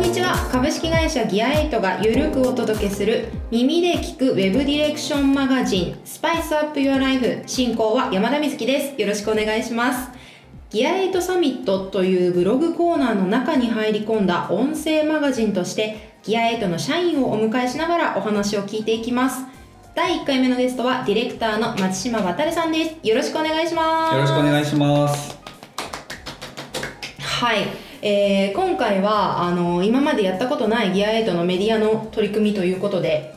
んにちは。株式会社ギアエイトがゆるくお届けする耳で聞くウェブディレクションマガジンスパイスアップユアライフ。進行は山田瑞希です。よろしくお願いします。ギアエイトサミットというブログコーナーの中に入り込んだ音声マガジンとしてギアエイトの社員をお迎えしながらお話を聞いていきます。第1回目のゲストはディレクターの松島渉さんです。よろしくお願いします。よろしくお願いします。はい、えー今回はあの今までやったことないギアエイトのメディアの取り組みということで、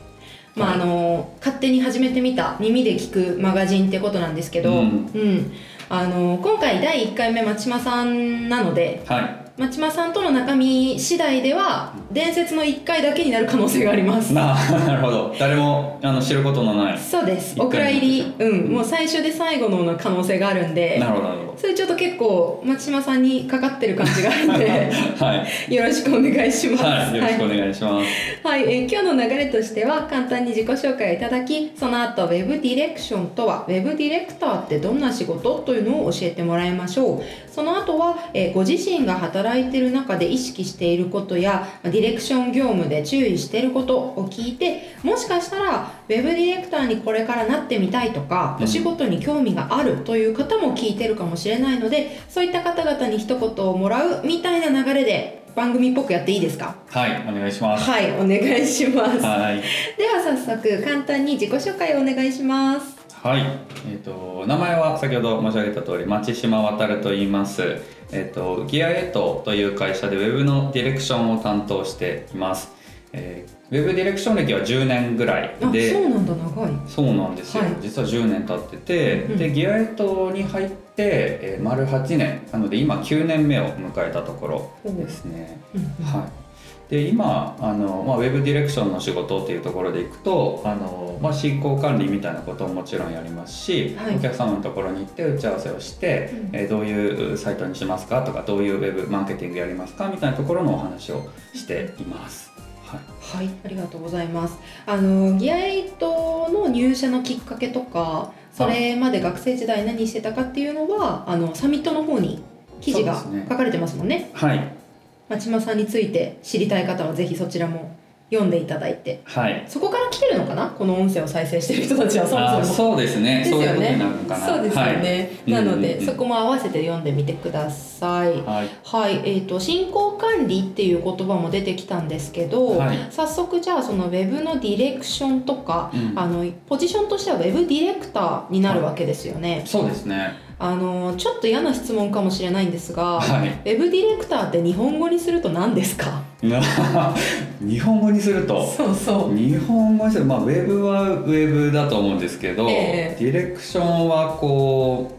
まあはい。あの勝手に始めてみた耳で聞くマガジンってことなんですけど、うん。あの今回第1回目松島さんなのでは松島さんとの中身次第では伝説の1回だけになる可能性があります。いな なるほど。誰もあの知ることのない。そうです。お蔵入り目うん。もう最初で最後の可能性があるんでなるほどなるほそれちょっと結構松島さんにかかってる感じがあるんどで はい、よろしくお願いします。はい、よろしくお願いします。はい、えー今日の流れとしては簡単に自己紹介をいただきその後ウェブディレクションとはウェブディレクターってどんな仕事？というのを教えてもらいましょう。その後は、えーご自身が働いている中で意識していることやまあディレクション業務で注意していることを聞いてもしかしたらウェブディレクターにこれからなってみたいとか、うんお仕事に興味があるという方も聞いてるかもしれないのでそういった方々に一言をもらうみたいな流れで番組っぽくやっていいですか？はいお願いしますはい、お願いします。はいでは早速簡単に自己紹介をお願いします。はい。えっ、と名前は先ほど申し上げた通り町島渉と言います。えっ、とギアエイトという会社でウェブのディレクションを担当しています、えーウェブディレクション歴は10年ぐらいあ、で。そうなんだ長い。そうなんですよ、はい。実は10年経ってて、うん。でギアエイトに入って、えー丸8年。なので今9年目を迎えたところですね、うん。はい、で今あの、まあ、ウェブディレクションの仕事っていうところでいくとあの、まあ、進行管理みたいなことももちろんやりますし、はいお客様のところに行って打ち合わせをして、うんえーどういうサイトにしますかとかどういうウェブマーケティングやりますかみたいなところのお話をしています。はいはい、ありがとうございます。あのギアエイトの入社のきっかけとか、それまで学生時代何してたかっていうのはあのサミットの方に記事が書かれてますもんね。はい町間さんについて知りたい方はぜひそちらも読んでいただいて、はい。そこから来てるのかな？この音声を再生してる人たちはそもそも。あそうですね。ですよね。そうですよね、なので、そこも合わせて読んでみてください。はい、はい、えー、と進行管理っていう言葉も出てきたんですけど、はい。早速じゃあそのウェブのディレクションとか、うん。あのポジションとしてはウェブディレクターになるわけですよね、そうですねあのちょっと嫌な質問かもしれないんですが、はい。ウェブディレクターって日本語にすると何ですか？日本語にすると？そうそう。日本語にするまあウェブはウェブだと思うんですけど、ええ。ディレクションはこ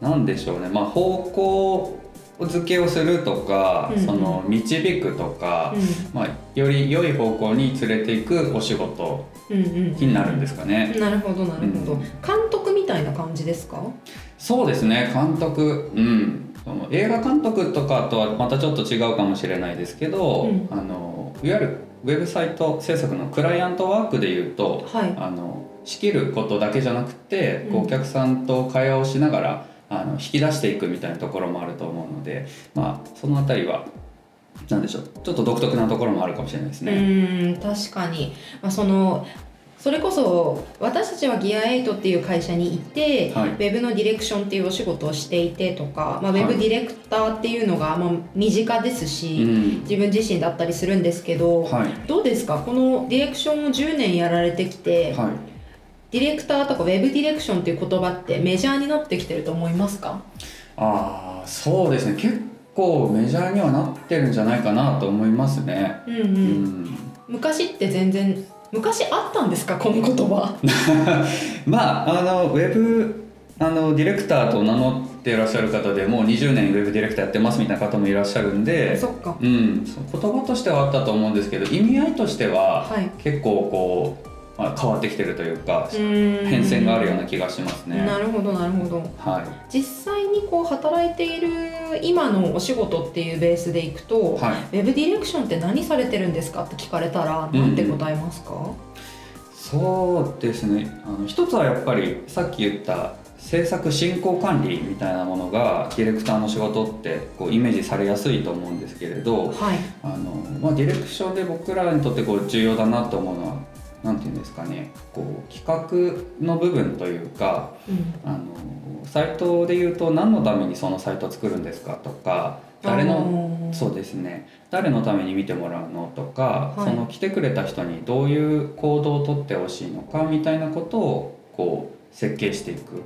うなんでしょうね。まあ方向付けをするとか、うんうん。その導くとか、まあ、より良い方向に連れていくお仕事うんうんうん。になるんですかね、なるほどなるほど、うん。監督みたいな感じですか？そうですね監督うん。その映画監督とかとはまたちょっと違うかもしれないですけど、うん。あのいわゆるウェブサイト制作のクライアントワークでいうとはい。あの仕切ることだけじゃなくて、うん。お客さんと会話をしながらあの引き出していくみたいなところもあると思うので、まあ、そのあたりはなんでしょうちょっと独特なところもあるかもしれないですうね。ーん確かに、まあ、そのそれこそ私たちはギアエイトっていう会社にいて、はい。ウェブのディレクションっていうお仕事をしていてとか、まあ、ウはい。ェブディレクターっていうのがまあ身近ですうし、ん。自分自身だったりするんですけど、はい。どうですか？このディレクションを10年やられてきて、はい。ディレクターとかウェブディレクションっていう言葉ってメジャーになってきてると思いますか？ああそうですね。結構メジャーにはなってるんじゃないかなと思いますね。うんうん、うん。昔って全然昔あったんですかこの言葉。まああのウェブあのディレクターと名乗っていらっしゃる方でもう20年ウェブディレクターやってますみたいな方もいらっしゃるんで、そっか。うん、言葉としてはあったと思うんですけど意味合いとしてははい。結構こう、まあ、変わってきてるというか変変遷があるような気がしますね。なるほどなるほど。は実際にこう働いている今のお仕事っていうベースでいくと、い、はい、ウェブディレクションって何されてるんですかって聞かれたらうん。何て答えますか、そうですね。あの一つはやっぱりさっき言った制作進行管理みたいなものがディレクターの仕事ってこうイメージされやすいと思うんですけれどはい。あの、まあ、ディレクションで僕らにとってこう重要だなと思うのは何て言うんですかねこう企画の部分というかうん。あのサイトで言うと何のためにそのサイトを作るんですかとか誰のそうですね誰のために見てもらうのとか、はい。その来てくれた人にどういう行動をとってほしいのかみたいなことをこう設計していく。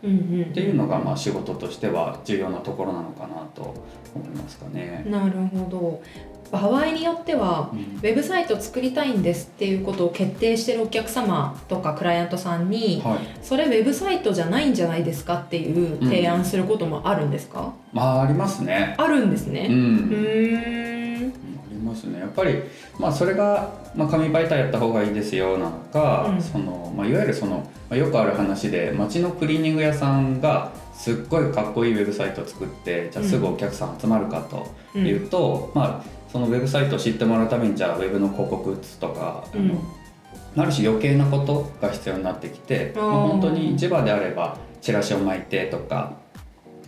っていうのがまあ仕事としては重要なところなのかなと思いますかね。なるほど場合によってはうん。ウェブサイト作りたいんですっていうことを決定してるお客様とかクライアントさんにはい、それウェブサイトじゃないんじゃないですかっていう提案することもあるんですか、まあありますね。あるんですう、ね。うん。ーん。ありますね。やっぱり、まあ、それが、まあ、紙媒体やった方がいいですよなのか、うん。そのまあ、いわゆるその、まあ、よくある話で街のクリーニング屋さんがすっごいかっこいいウェブサイトを作ってじゃあすぐお客さん集まるかとうん。いうと、まあ、そのウェブサイトを知ってもらうためにじゃあウェブの広告打つとか、うん。ある種余計なことが必要になってきて、まあ、本当に地場であればチラシを巻いてとか、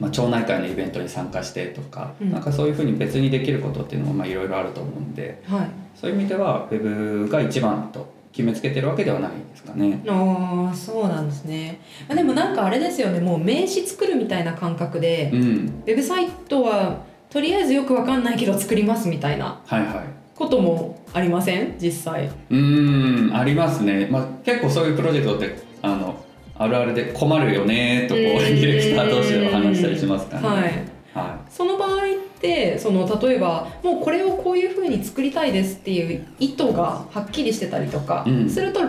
まあ、町内会のイベントに参加してとか、うん。なんかそういうふうに別にできることっていうのもまあいろいろあると思うんではい。そういう意味ではウェブが一番と決めつけてるわけではないですかね。ああそうなんですね、まあ、でもなんかあれですよね。もう名刺作るみたいな感覚で、ウうん、ェブサイトはとりあえずよくわかんないけど作りますみたいなはいはい。こともありません？実際。うーんありますね、まあ、結構そういうプロジェクトってあのあるあるで困るよねとこううん。ディレクター同士では話したりしますからはい。ね。はその場合ってその例えばもうこれをこういうふうに作りたいですっていう意図がはっきりしてたりとかうん。すると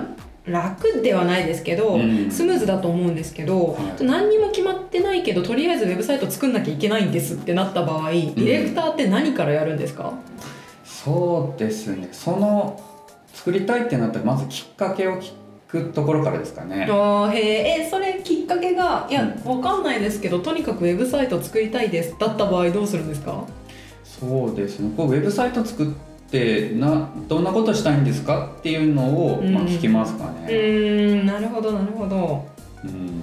楽ではないですけど、うん。スムーズだと思うんですけど、はい。何にも決まってないけどとりあえずウェブサイト作んなきゃいけないんですってなった場合ディレクターって何からやるんですか、い、そうですね。その作りたいってなったらまずきっかけを聞くところからですかね。あーへええそれきっかけがいやわかんないですけどとにかくウェブサイト作りたいです。だった場合どうするんですか？そうですね。こうウェブサイト作ってなどんなことしたいんですか？っていうのを、まあ、うん。聞きますかうね。ーんなるほどなるほど、うん。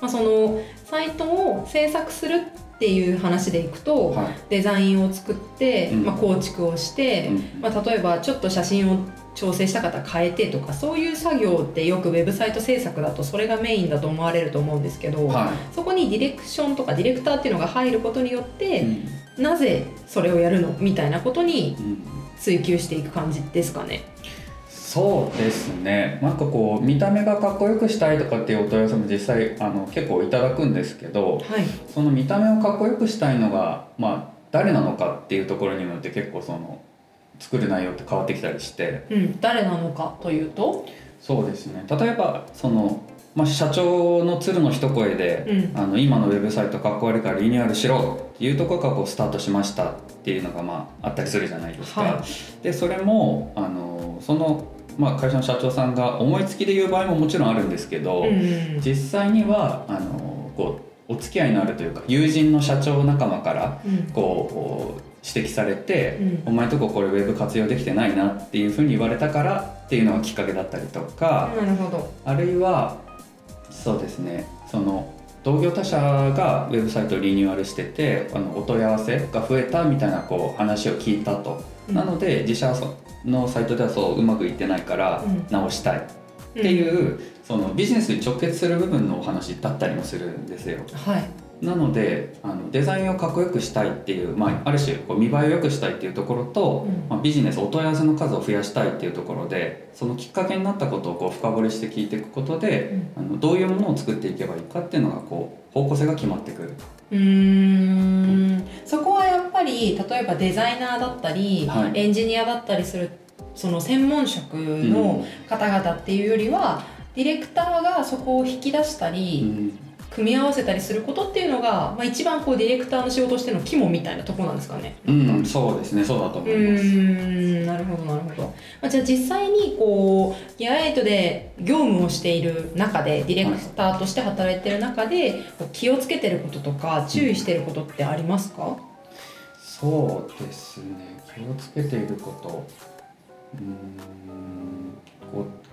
まあ、そのサイトを制作するっていう話でいくと、はい。デザインを作って、うん。まあ、構築をして、うん。まあ、例えばちょっと写真を調整した方変えてとかそういう作業ってよくウェブサイト制作だとそれがメインだと思われると思うんですけど、はそこにディレクションとかディレクターっていうのが入ることによっいて、うん。なぜそれをやるの？みたいなことにうん追求していく感じですかね。そうですね。なんかこう見た目がかっこよくしたいとかっていうお問い合わせも実際あの結構いただくんですけどはい、その見た目をかっこよくしたいのが、まあ、誰なのかっていうところによって結構その作る内容って変わってきたりして。うん、誰なのかというと、そうですね。例えばその、まあ、社長の鶴の一声で、うん。あの今のウェブサイトかっこ悪いからリニューアルしろいうところからこうスタートしましたっていうのがまああったりするじゃないですか。はでそれもあのその、まあ、会社の社長さんが思いつきで言う場合ももちろんあるんですけど、うん実際にはあのこうお付き合いのあるというか友人の社長仲間からうんこう指摘されて、うんお前んとここれウェブ活用できてないなっていうふうに言われたからっていうのがきっかけだったりとか、なるほど。あるいはそうですねその同業他社がウェブサイトをリニューアルしててあのお問い合わせが増えたみたいなこう話を聞いたと、うん。なので自社のサイトではそううまくいってないからうん。直したい。っていう、そのビジネスに直結する部分のお話だったりもするんですよ。はい。なのであのデザインをかっこよくしたいっていう、まあ、ある種こう見栄えを良くしたいっていうところと、うん。まあ、ビジネスお問い合わせの数を増やしたいっていうところでそのきっかけになったことをこう深掘りして聞いていくことで、あのどういうものを作っていけばいいかっていうのがこう方向性が決まってくる。うーん。そこはやっぱり例えばデザイナーだったり、はい。エンジニアだったりするその専門職の方々っていうよりは、ディレクターがそこを引き出したうり、ん組み合わせたりすることっていうのが、まあ、一番こうディレクターの仕事としての肝みたいなところなんですかね。うん、そうですね。そうだとう思います。ーんなるほどなるほど、まあ、じゃあ実際にこうギアエイトで業務をしている中でディレクターとして働いてる中でこう気をつけてることとか注意してることってありますか、そうですね。気をつけていること。うーんこう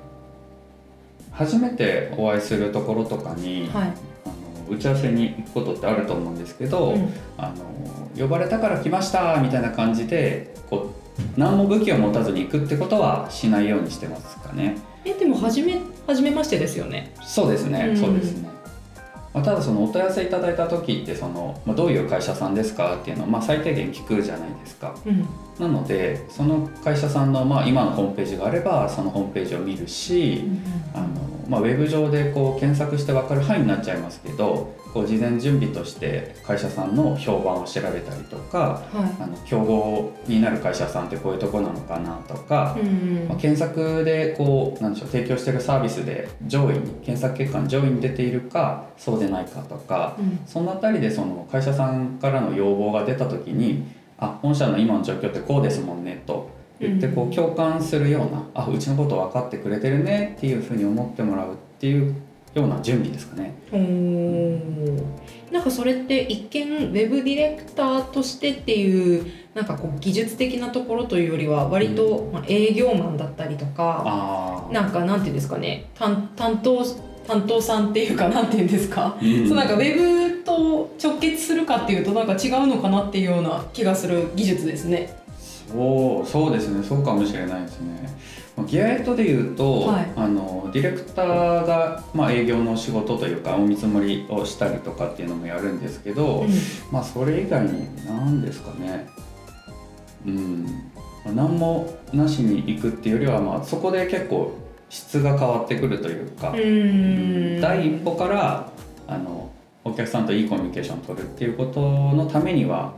初めてお会いするところとかに、はいあの打ち合わせに行くことってあると思うんですけど、うんあの呼ばれたから来ましたみたいな感じでこう何も武器を持たずに行くってことはしないようにしてますかね。えでも初め初めましてですよねそうですね、うんそうですね。まあ、ただそのお問い合わせいただいた時ってその、まあ、どういう会社さんですかっていうのを、まあ、最低限聞くじゃないですか。うん。なのでその会社さんの、まあ、今のホームページがあればそのホームページを見るし、あのまあ、ウェブ上でこう検索して分かる範囲になっちゃいますけどこう事前準備として会社さんの評判を調べたりとかはあの競合になる会社さんってこういうとこなのかなとかい、うん。まあ、検索でこうなんでしょう提供してるサービスで上位に検索結果の上位に出ているかそうでないかとかうん。そのあたりでその会社さんからの要望が出た時に「あ本社の今の状況ってこうですもんね」と言ってこうん。う共感するような「あうちのこと分かってくれてるね」っていうふうに思ってもらうっていうような準備ですかね。おー。なんかそれって一見ウェブディレクターとしてっていうなんかこう技術的なところというよりは割とまあ営業マンだったりとか、あなんかなんていうんですかね担担当担当さんっていうかなんていうんですか、ーそうなんかウェブと直結するかっていうとなんか違うのかなっていうような気がする技術ですね。そうそうですね。そうかもしれないですね。まあギアエットで言うと、はい。あのディレクターが、まあ、営業の仕事というかお見積もりをしたりとかっていうのもやるんですけど、うん。まあそれ以外に何ですかね。うん。まあ何もなしに行くっていうよりは、まあ、そこで結構質が変わってくるというか、第一歩からあのお客さんといいコミュニケーションを取るっていうことのためには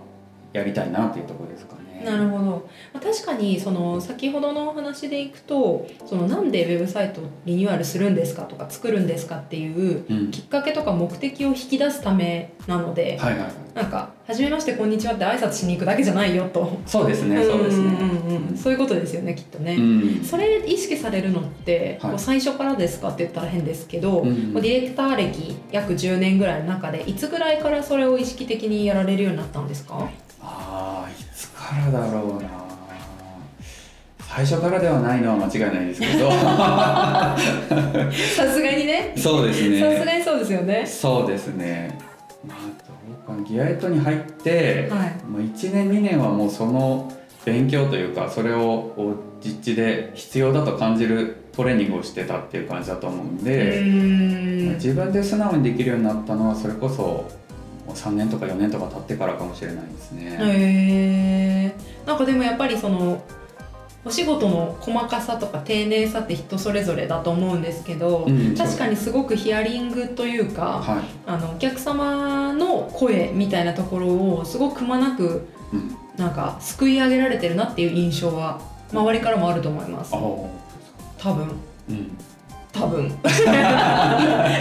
やりたいなっていうところですかね。なるほど、まあ確かにその先ほどのお話でいくとそのなんでウェブサイトをリニューアルするんですかとか作るんですかっていううん。きっかけとか目的を引き出すためなので、はいはい。はいなんか「はじめましてこんにちは」って挨拶しに行くだけじゃないよと。そうですねそうですね。んうん。うん。そういうことですよねきっとね。うん。それ意識されるのって、はい。最初からですかって言ったら変ですけど、ディレクター歴約10年ぐらいの中でいつぐらいからそれを意識的にやられるようになったんですか？ああいつからだろうな。最初からではないのは間違いないですけど。さすがにね。そうですさすねがにそうですよね。そうですね。まあどうかなギアエットに入って、はい。まあ、1年2年はもうその勉強というかそれを実地で必要だと感じるトレーニングをしてたっていう感じだと思うんうで、自分で素直にできるようになったのはそれこそもう3年とか4年とか経ってからかもしれないですね。へえなんかでもやっぱりそのお仕事の細かさとか丁寧さって人それぞれだと思うんですけど、うん確かにすごくヒアリングというか、はい。あのお客様の声みたいなところをすごくくまなくうん、なんかすくい上げられてるなっていう印象は周りからもあると思います。多分。うん多分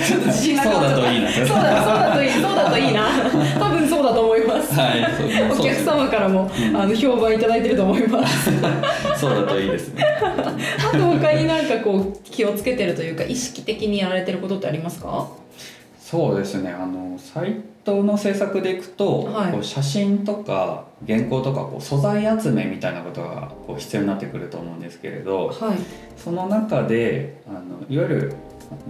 ちょっと自信なくそうだといいな。そうだそうだといいそうだといいな 多分そうだと思いますはい、お客様からも、うんあの評判いただいてると思います。そうだといいですね。あと他になんかこう気をつけてるというか意識的にやられてることってありますか？そうですね。あのサイトの制作でいくと、はいこう写真とか原稿とかこう素材集めみたいなことがこう必要になってくると思うんですけれど、はい。その中であのいわゆる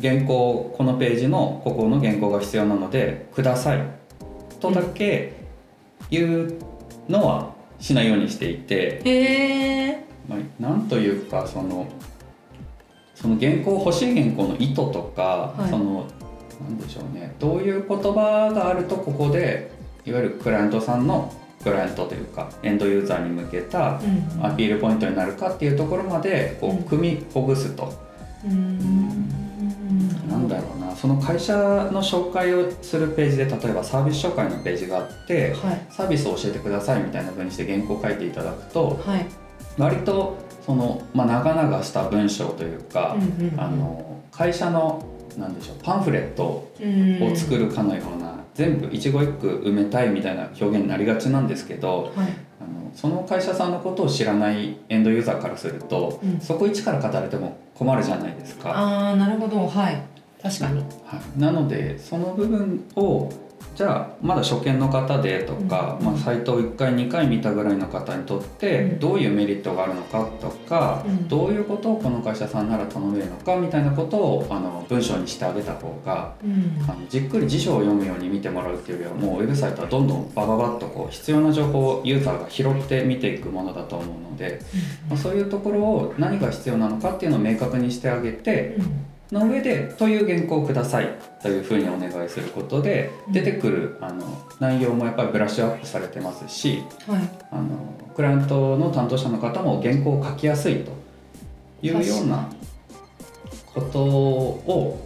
原稿このページのここの原稿が必要なのでくださいとだけ言うのはしないようにしていて。へえ。まあ、なんというかそのその原稿欲しい原稿の意図とか、はいそのなんでしょうね。どういう言葉があるとここでいわゆるクライアントさんのクライアントというかエンドユーザーに向けたうんアピールポイントになるかっていうところまでこう組みほぐすと。なんだろうな。その会社の紹介をするページで例えばサービス紹介のページがあってはい。サービスを教えてくださいみたいな風にして原稿を書いていただくとはい。割とその、まあ、長々した文章というか、うんうんうん。あの会社のなんでしょうパンフレットをうん作るかのような、全部一語一句埋めたいみたいな表現になりがちなんですけどはい。あのその会社さんのことを知らないエンドユーザーからすると、うんそこ一から語られても困るじゃないですか。ああなるほどはい確かに。はい、なのでその部分をじゃあまだ初見の方でとか、うん。まあ、サイトを1回2回見たぐらいの方にとってうん。どういうメリットがあるのかとか、うん。どういうことをこの会社さんなら頼めるのかみたいなことをあの文章にしてあげた方がうん。あのじっくり辞書を読むように見てもらうっていうよりはもうウェブサイトはどんどんバババッとこう必要な情報をユーザーが拾って見ていくものだと思うので、まあ、そういうところを何が必要なのかっていうのを明確にしてあげての上で「という原稿をください」というふうにお願いすることでうん。出てくるあの内容もやっぱりブラッシュアップされてますしはい。あのクライアントの担当者の方も原稿を書きやすいというようなことを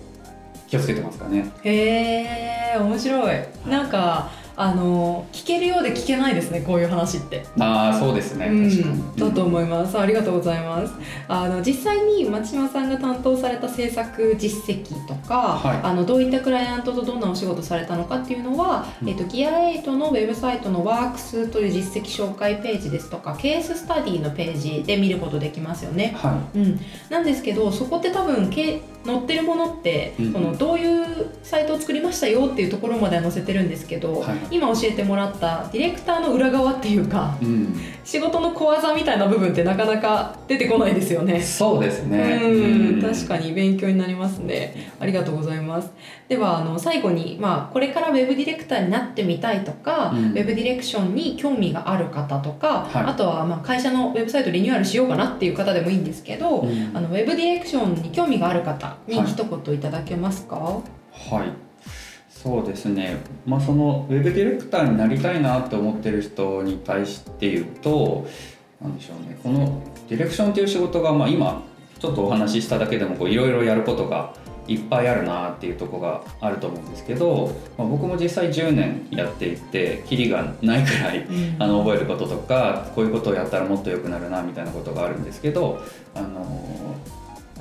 気をつけてますかね。へえ面白い。なんかあの聞けるようで聞けないですねこういう話って。ああそうですね。うん確かに。だと思います。ありがとうございます。あの実際に松島さんが担当された制作実績とか、はい。あのどういったクライアントとどんなお仕事されたのかっていうのは、うん。えっと、ギア8のウェブサイトのワークスという実績紹介ページですとかケーススタディのページで見ることできますよね。はうん、なんですけどそこって多分け載ってるものって、うんそのどういうサイトを作りましたよっていうところまでは載せてるんですけど、はい今教えてもらったディレクターの裏側っていうかい。うん。仕事の小技みたいな部分ってなかなか出てこないですよね。そうですね。うん確かに勉強になりますね。ありがとうございます。ではあの最後に、まあ、これからウェブディレクターになってみたいとか、うんウェブディレクションに興味がある方とか、はいあとはまあ会社のウェブサイトリニューアルしようかなっていう方でもいいんですけど、うんあのウェブディレクションに興味がある方にはい一言いただけますか、はい。そうですね。まあそのウェブディレクターになりたいなって思ってる人に対して言うと、なんでしょうね。このディレクションっていう仕事がまあ今ちょっとお話ししただけでもこういろいろやることがいっぱいあるなっていうところがあると思うんですけど、まあ、僕も実際10年やっていてキリがないくらいあの覚えることとかこういうことをやったらもっと良くなるなみたいなことがあるんですけどあの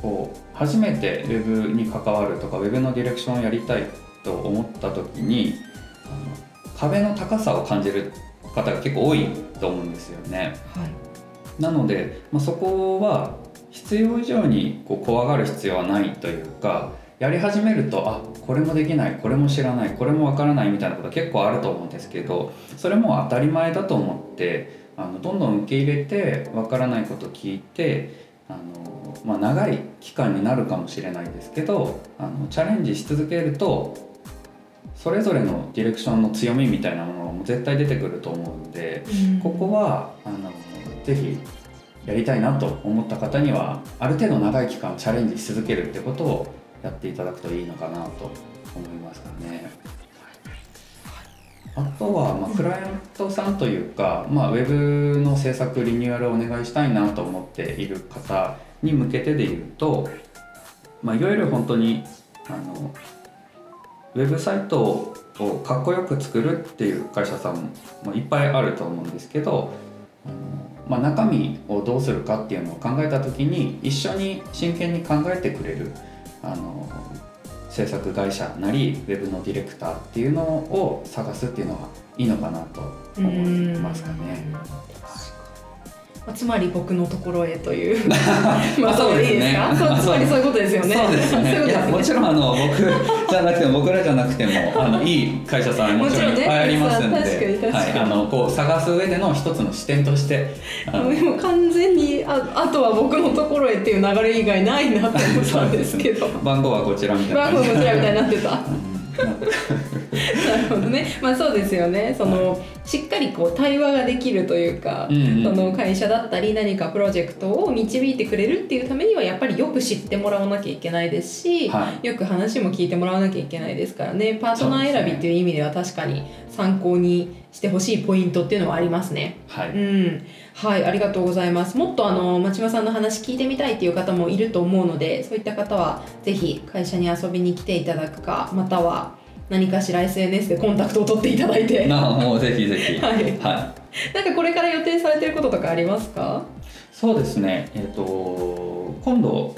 こう初めてウェブに関わるとかウェブのディレクションをやりたいと思った時に壁の高さを感じる方が結構多いと思うんですよね。はいなので、まあ、そこは必要以上にこう怖がる必要はないというかやり始めるとあこれもできないこれも知らないこれもわからないみたいなこと結構あると思うんですけどそれも当たり前だと思ってあのどんどん受け入れてわからないこと聞いてあの、まあ、長い期間になるかもしれないですけどあのチャレンジし続けるとそれぞれのディレクションの強みみたいなものも絶対出てくると思うので。ここはあのぜひやりたいなと思った方にはある程度長い期間チャレンジし続けるってことをやっていただくといいのかなと思いますかね。あとは、まあ、クライアントさんというか、まあ、ウェブの制作リニューアルをお願いしたいなと思っている方に向けてで言うと、まあ、いわゆる本当にあのウェブサイトをかっこよく作るっていう会社さんもいっぱいあると思うんですけどあ、まあ、中身をどうするかっていうのを考えた時に一緒に真剣に考えてくれるあの制作会社なりウェブのディレクターっていうのを探すっていうのはいいのかなと思いますかね。まあつまり僕のところへという。まあそうですね。いいですか？そうつまりそういうことですよね。そうですね。いやもちろんあの僕じゃなくても僕らじゃなくてもあの いい会社さんもちろんいっぱいありますんで、ねはい。あのこう探す上での一つの視点としてあのもう完全にああとは僕のところへっていう流れ以外ないなと思ったんですけど。番号はこちらみたいな。番号こちらみたいになってた。うんなるほどね。まあそうですよね。その、しっかりこう対話ができるというか、うんうんその会社だったり何かプロジェクトを導いてくれるっていうためにはやっぱりよく知ってもらわなきゃいけないですし、はい。よく話も聞いてもらわなきゃいけないですからね。パートナー選びっていう意味では確かに参考にしてほしいポイントっていうのはありますね。はい、うん、はい、ありがとうございます。もっとあの町間さんの話聞いてみたいっていう方もいると思うので、そういった方はぜひ会社に遊びに来ていただくか、または何かしら SNS でコンタクトを取っていただいて、なんなもうぜひぜひ。はい。はい、かこれから予定されてることとかありますか？そうですね。えっ、と今度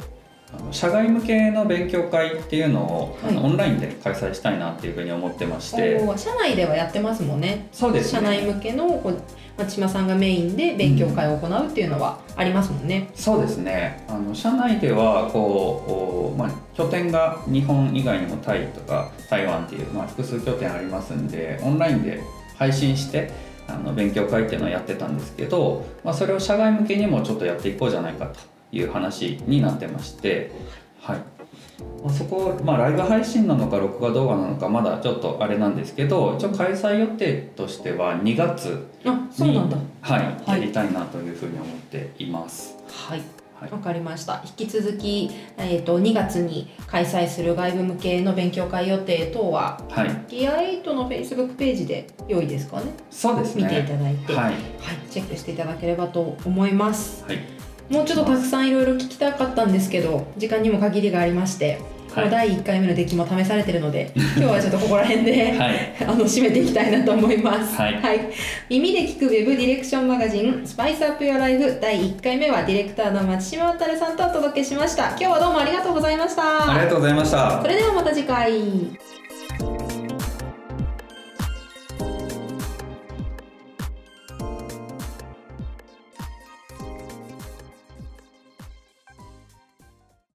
社外向けの勉強会っていうのを、あのはい。オンラインで開催したいなっていうふうに思ってまして。社内ではやってますもんね。そうですね。社内向けのこう町間さんがメインで勉強会を行うっていうのはありますもんね。そうですね。あの社内ではこう、おまあ、拠点が日本以外にもタイとか台湾っていう、まあ、複数拠点ありますんでオンラインで配信してあの勉強会っていうのをやってたんですけど、まあ、それを社外向けにもちょっとやっていこうじゃないかという話になってまして、はい。まあ、そこ、まあ、ライブ配信なのか録画動画なのかまだちょっとあれなんですけど一応開催予定としては2月あそうなんだ。はい、はい。やりたいなというふうに思っています。はい。はい。わかりました。引き続き、えー、と2月に開催する外部向けの勉強会予定等ははい、ギア8の Facebook ページで良いですかね？そうですね。見ていただいて、はい、はい、チェックしていただければと思います。はい、もうちょっとたくさんいろいろ聞きたかったんですけど時間にも限りがありましてこの第1回目の出来も試されてるので、今日はちょっとここら辺で、はい、あの締めていきたいなと思います。はい耳で聞くウェブディレクションマガジンスパイスアップヨアライフ第1回目はディレクターの松島渡さんとお届けしました。今日はどうもありがとうございました。ありがとうございましたそ。れではまた次回。